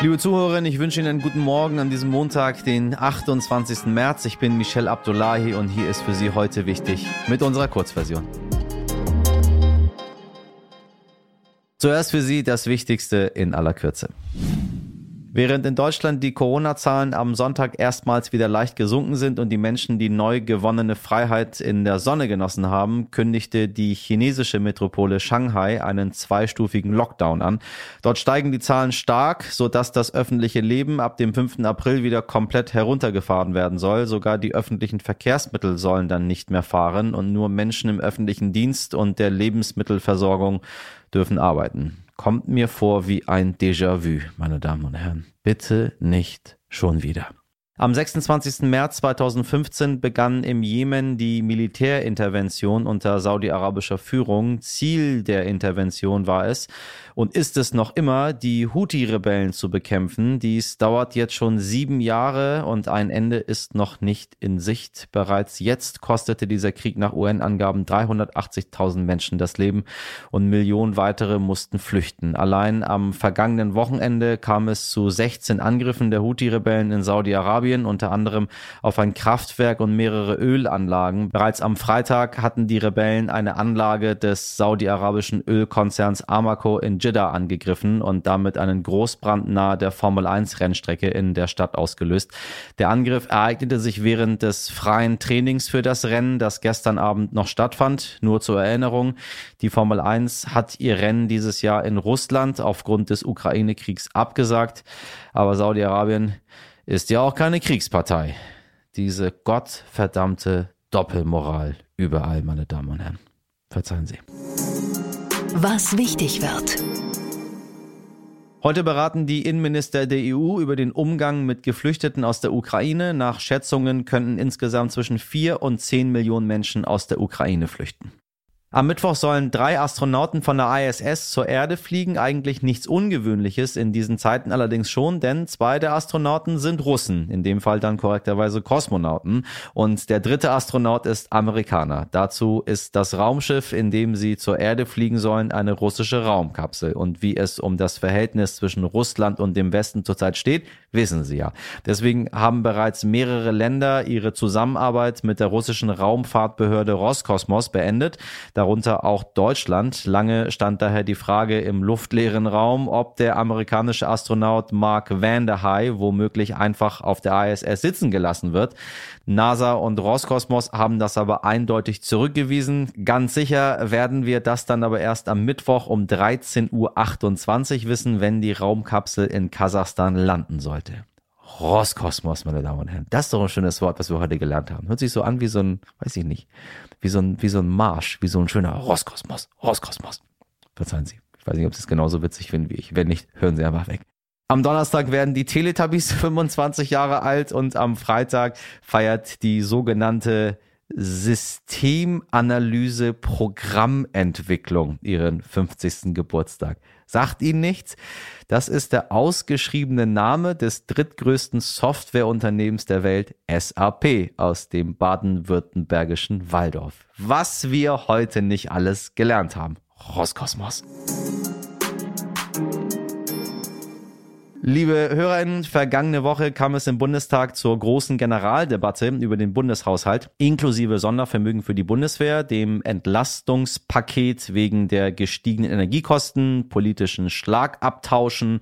Liebe Zuhörerinnen, ich wünsche Ihnen einen guten Morgen an diesem Montag, den 28. März. Ich bin Michel Abdullahi und hier ist für Sie heute wichtig mit unserer Kurzversion. Zuerst für Sie das Wichtigste in aller Kürze. Während in Deutschland die Corona-Zahlen am Sonntag erstmals wieder leicht gesunken sind und die Menschen die neu gewonnene Freiheit in der Sonne genossen haben, kündigte die chinesische Metropole Shanghai einen zweistufigen Lockdown an. Dort steigen die Zahlen stark, sodass das öffentliche Leben ab dem 5. April wieder komplett heruntergefahren werden soll. Sogar die öffentlichen Verkehrsmittel sollen dann nicht mehr fahren und nur Menschen im öffentlichen Dienst und der Lebensmittelversorgung dürfen arbeiten kommt mir vor wie ein Déjà-vu, meine Damen und Herren. Bitte nicht schon wieder. Am 26. März 2015 begann im Jemen die Militärintervention unter saudi-arabischer Führung. Ziel der Intervention war es und ist es noch immer, die Houthi-Rebellen zu bekämpfen. Dies dauert jetzt schon sieben Jahre und ein Ende ist noch nicht in Sicht. Bereits jetzt kostete dieser Krieg nach UN-Angaben 380.000 Menschen das Leben und Millionen weitere mussten flüchten. Allein am vergangenen Wochenende kam es zu 16 Angriffen der Houthi-Rebellen in Saudi-Arabien unter anderem auf ein Kraftwerk und mehrere Ölanlagen. Bereits am Freitag hatten die Rebellen eine Anlage des saudi-arabischen Ölkonzerns Aramco in Jeddah angegriffen und damit einen Großbrand nahe der Formel 1 Rennstrecke in der Stadt ausgelöst. Der Angriff ereignete sich während des freien Trainings für das Rennen, das gestern Abend noch stattfand. Nur zur Erinnerung, die Formel 1 hat ihr Rennen dieses Jahr in Russland aufgrund des Ukraine-Kriegs abgesagt. Aber Saudi-Arabien ist ja auch keine Kriegspartei. Diese gottverdammte Doppelmoral überall, meine Damen und Herren. Verzeihen Sie. Was wichtig wird. Heute beraten die Innenminister der EU über den Umgang mit Geflüchteten aus der Ukraine. Nach Schätzungen könnten insgesamt zwischen vier und zehn Millionen Menschen aus der Ukraine flüchten. Am Mittwoch sollen drei Astronauten von der ISS zur Erde fliegen. Eigentlich nichts Ungewöhnliches in diesen Zeiten allerdings schon, denn zwei der Astronauten sind Russen, in dem Fall dann korrekterweise Kosmonauten. Und der dritte Astronaut ist Amerikaner. Dazu ist das Raumschiff, in dem sie zur Erde fliegen sollen, eine russische Raumkapsel. Und wie es um das Verhältnis zwischen Russland und dem Westen zurzeit steht, wissen Sie ja. Deswegen haben bereits mehrere Länder ihre Zusammenarbeit mit der russischen Raumfahrtbehörde Roskosmos beendet darunter auch Deutschland. Lange stand daher die Frage im luftleeren Raum, ob der amerikanische Astronaut Mark Van der Vanderhey womöglich einfach auf der ISS sitzen gelassen wird. NASA und Roskosmos haben das aber eindeutig zurückgewiesen. Ganz sicher werden wir das dann aber erst am Mittwoch um 13.28 Uhr wissen, wenn die Raumkapsel in Kasachstan landen sollte. Roskosmos, meine Damen und Herren. Das ist doch ein schönes Wort, was wir heute gelernt haben. Hört sich so an wie so ein, weiß ich nicht, wie so ein, wie so ein Marsch, wie so ein schöner Roskosmos, Roskosmos. Verzeihen Sie. Ich weiß nicht, ob Sie es genauso witzig finden wie ich. Wenn nicht, hören Sie einfach weg. Am Donnerstag werden die Teletubbies 25 Jahre alt und am Freitag feiert die sogenannte Systemanalyse Programmentwicklung ihren 50. Geburtstag. Sagt Ihnen nichts? Das ist der ausgeschriebene Name des drittgrößten Softwareunternehmens der Welt, SAP, aus dem baden-württembergischen Waldorf. Was wir heute nicht alles gelernt haben. Roskosmos. Liebe HörerInnen, vergangene Woche kam es im Bundestag zur großen Generaldebatte über den Bundeshaushalt, inklusive Sondervermögen für die Bundeswehr, dem Entlastungspaket wegen der gestiegenen Energiekosten, politischen Schlagabtauschen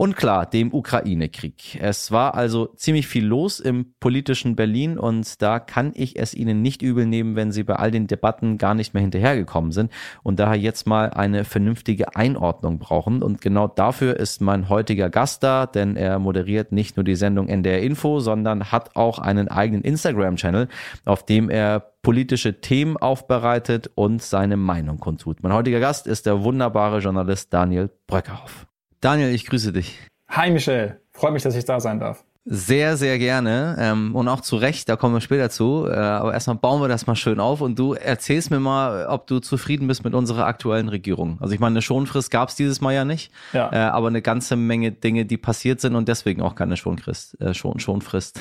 und klar, dem Ukraine-Krieg. Es war also ziemlich viel los im politischen Berlin und da kann ich es Ihnen nicht übel nehmen, wenn Sie bei all den Debatten gar nicht mehr hinterhergekommen sind und daher jetzt mal eine vernünftige Einordnung brauchen. Und genau dafür ist mein heutiger Gast da, denn er moderiert nicht nur die Sendung NDR Info, sondern hat auch einen eigenen Instagram-Channel, auf dem er politische Themen aufbereitet und seine Meinung kundtut. Mein heutiger Gast ist der wunderbare Journalist Daniel Bröckerhoff. Daniel, ich grüße dich. Hi Michelle, freut mich, dass ich da sein darf. Sehr, sehr gerne ähm, und auch zu Recht, da kommen wir später zu. Äh, aber erstmal bauen wir das mal schön auf und du erzählst mir mal, ob du zufrieden bist mit unserer aktuellen Regierung. Also ich meine, eine Schonfrist gab es dieses Mal ja nicht, ja. Äh, aber eine ganze Menge Dinge, die passiert sind und deswegen auch keine Schonfrist. Äh, Schon, Schonfrist.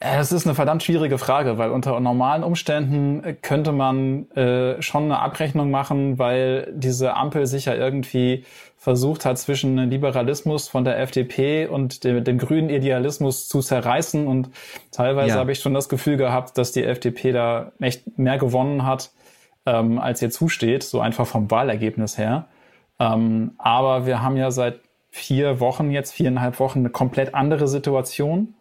Es ist eine verdammt schwierige Frage, weil unter normalen Umständen könnte man äh, schon eine Abrechnung machen, weil diese Ampel sich ja irgendwie versucht hat, zwischen Liberalismus von der FDP und dem, dem grünen Idealismus zu zerreißen. Und teilweise ja. habe ich schon das Gefühl gehabt, dass die FDP da echt mehr gewonnen hat, ähm, als ihr zusteht, so einfach vom Wahlergebnis her. Ähm, aber wir haben ja seit vier Wochen jetzt, viereinhalb Wochen, eine komplett andere Situation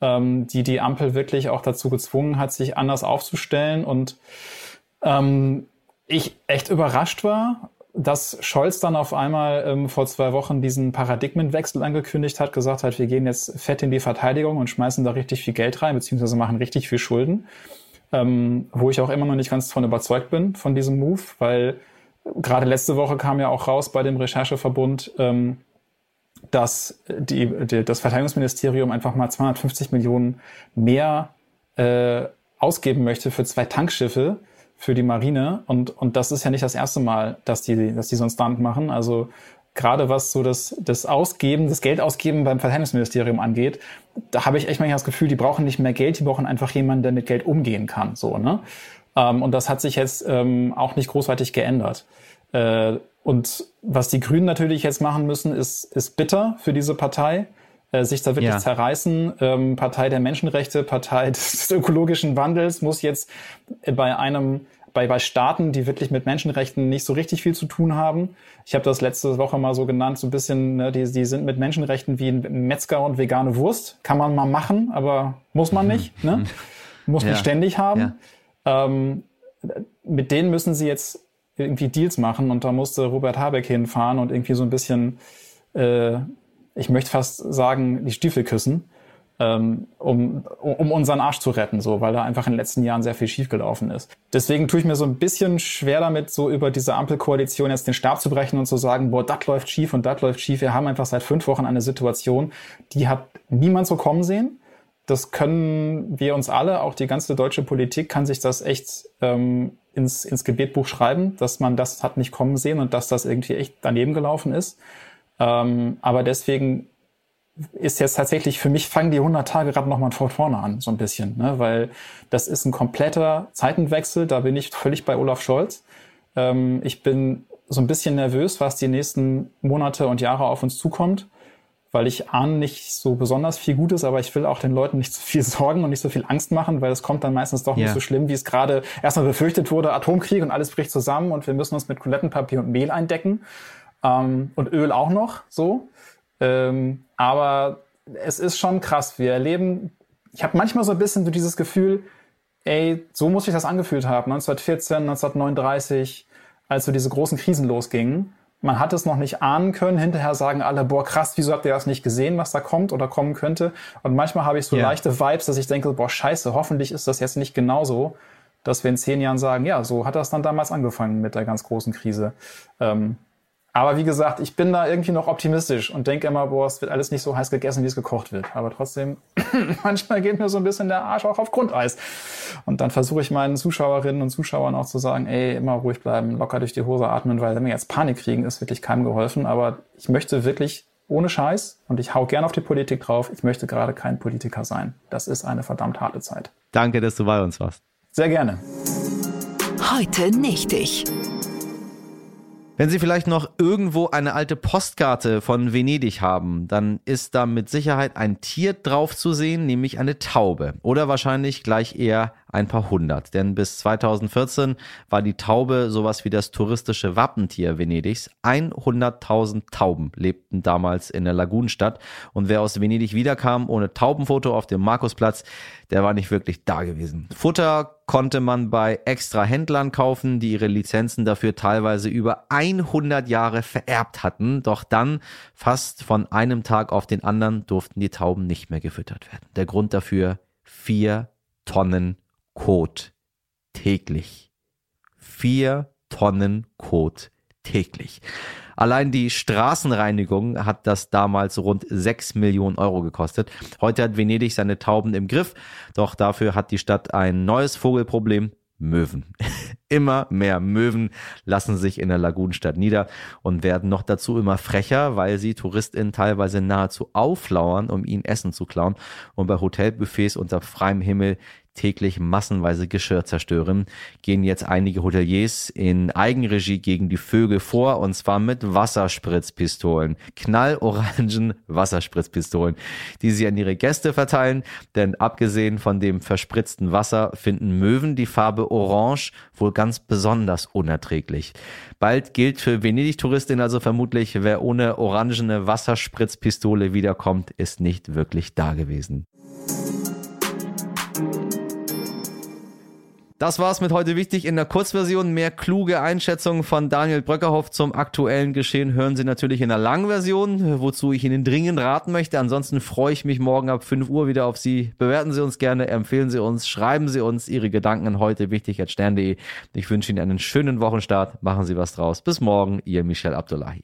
ähm, die die Ampel wirklich auch dazu gezwungen hat, sich anders aufzustellen. Und ähm, ich echt überrascht war, dass Scholz dann auf einmal ähm, vor zwei Wochen diesen Paradigmenwechsel angekündigt hat, gesagt hat, wir gehen jetzt fett in die Verteidigung und schmeißen da richtig viel Geld rein, beziehungsweise machen richtig viel Schulden. Ähm, wo ich auch immer noch nicht ganz von überzeugt bin, von diesem Move, weil gerade letzte Woche kam ja auch raus bei dem Rechercheverbund, ähm, dass die, die, das Verteidigungsministerium einfach mal 250 Millionen mehr äh, ausgeben möchte für zwei Tankschiffe für die Marine. Und, und das ist ja nicht das erste Mal, dass die, dass die so einen Stunt machen. Also gerade was so das, das Ausgeben, das Geldausgeben beim Verteidigungsministerium angeht, da habe ich echt manchmal das Gefühl, die brauchen nicht mehr Geld, die brauchen einfach jemanden, der mit Geld umgehen kann. So, ne? Ähm, und das hat sich jetzt ähm, auch nicht großartig geändert. Äh, und was die Grünen natürlich jetzt machen müssen, ist, ist bitter für diese Partei, äh, sich da wirklich ja. zerreißen. Ähm, Partei der Menschenrechte, Partei des ökologischen Wandels muss jetzt bei einem bei, bei Staaten, die wirklich mit Menschenrechten nicht so richtig viel zu tun haben. Ich habe das letzte Woche mal so genannt, so ein bisschen, ne, die, die sind mit Menschenrechten wie ein Metzger und vegane Wurst. Kann man mal machen, aber muss man mhm. nicht. Ne? Muss ja. nicht ständig haben. Ja. Ähm, mit denen müssen sie jetzt irgendwie Deals machen und da musste Robert Habeck hinfahren und irgendwie so ein bisschen, äh, ich möchte fast sagen, die Stiefel küssen, ähm, um, um unseren Arsch zu retten, so, weil da einfach in den letzten Jahren sehr viel schiefgelaufen ist. Deswegen tue ich mir so ein bisschen schwer damit, so über diese Ampelkoalition jetzt den Stab zu brechen und zu sagen, boah, das läuft schief und das läuft schief. Wir haben einfach seit fünf Wochen eine Situation, die hat niemand so kommen sehen das können wir uns alle, auch die ganze deutsche Politik kann sich das echt ähm, ins, ins Gebetbuch schreiben, dass man das hat nicht kommen sehen und dass das irgendwie echt daneben gelaufen ist. Ähm, aber deswegen ist jetzt tatsächlich, für mich fangen die 100 Tage gerade nochmal von vorne an, so ein bisschen, ne? weil das ist ein kompletter Zeitenwechsel, da bin ich völlig bei Olaf Scholz. Ähm, ich bin so ein bisschen nervös, was die nächsten Monate und Jahre auf uns zukommt weil ich ahne nicht so besonders viel Gutes, aber ich will auch den Leuten nicht zu viel Sorgen und nicht so viel Angst machen, weil es kommt dann meistens doch yeah. nicht so schlimm, wie es gerade erstmal befürchtet wurde, Atomkrieg und alles bricht zusammen und wir müssen uns mit Toilettenpapier und Mehl eindecken ähm, und Öl auch noch so. Ähm, aber es ist schon krass. Wir erleben, ich habe manchmal so ein bisschen so dieses Gefühl, ey, so muss ich das angefühlt haben, 1914, 1939, als so diese großen Krisen losgingen man hat es noch nicht ahnen können. Hinterher sagen alle, boah, krass, wieso habt ihr das nicht gesehen, was da kommt oder kommen könnte? Und manchmal habe ich so yeah. leichte Vibes, dass ich denke, boah, scheiße, hoffentlich ist das jetzt nicht genauso, dass wir in zehn Jahren sagen, ja, so hat das dann damals angefangen mit der ganz großen Krise. Ähm, aber wie gesagt, ich bin da irgendwie noch optimistisch und denke immer, boah, es wird alles nicht so heiß gegessen, wie es gekocht wird. Aber trotzdem, manchmal geht mir so ein bisschen der Arsch auch auf Grundeis. Und dann versuche ich meinen Zuschauerinnen und Zuschauern auch zu sagen, ey, immer ruhig bleiben, locker durch die Hose atmen, weil wenn wir jetzt Panik kriegen, ist wirklich keinem geholfen. Aber ich möchte wirklich ohne Scheiß und ich hau gern auf die Politik drauf. Ich möchte gerade kein Politiker sein. Das ist eine verdammt harte Zeit. Danke, dass du bei uns warst. Sehr gerne. Heute nicht ich. Wenn Sie vielleicht noch irgendwo eine alte Postkarte von Venedig haben, dann ist da mit Sicherheit ein Tier drauf zu sehen, nämlich eine Taube. Oder wahrscheinlich gleich eher ein paar hundert. Denn bis 2014 war die Taube sowas wie das touristische Wappentier Venedigs. 100.000 Tauben lebten damals in der Lagunenstadt. Und wer aus Venedig wiederkam ohne Taubenfoto auf dem Markusplatz, der war nicht wirklich da gewesen. Futter konnte man bei extra Händlern kaufen, die ihre Lizenzen dafür teilweise über 100 Jahre vererbt hatten. Doch dann, fast von einem Tag auf den anderen, durften die Tauben nicht mehr gefüttert werden. Der Grund dafür, vier Tonnen Kot täglich. Vier Tonnen Kot täglich. Allein die Straßenreinigung hat das damals rund 6 Millionen Euro gekostet. Heute hat Venedig seine Tauben im Griff, doch dafür hat die Stadt ein neues Vogelproblem. Möwen. Immer mehr Möwen lassen sich in der Lagunenstadt nieder und werden noch dazu immer frecher, weil sie TouristInnen teilweise nahezu auflauern, um ihnen Essen zu klauen und bei Hotelbuffets unter freiem Himmel täglich massenweise Geschirr zerstören, gehen jetzt einige Hoteliers in Eigenregie gegen die Vögel vor und zwar mit Wasserspritzpistolen, knallorangen Wasserspritzpistolen, die sie an ihre Gäste verteilen, denn abgesehen von dem verspritzten Wasser finden Möwen die Farbe Orange wohl ganz besonders unerträglich. Bald gilt für Venedig-Touristin also vermutlich, wer ohne orangene Wasserspritzpistole wiederkommt, ist nicht wirklich da gewesen. Das war's mit heute wichtig in der Kurzversion. Mehr kluge Einschätzungen von Daniel Bröckerhoff zum aktuellen Geschehen hören Sie natürlich in der langen Version, wozu ich Ihnen dringend raten möchte. Ansonsten freue ich mich morgen ab 5 Uhr wieder auf Sie. Bewerten Sie uns gerne, empfehlen Sie uns, schreiben Sie uns Ihre Gedanken heute wichtig at stern.de. Ich wünsche Ihnen einen schönen Wochenstart. Machen Sie was draus. Bis morgen, Ihr Michel Abdullahi.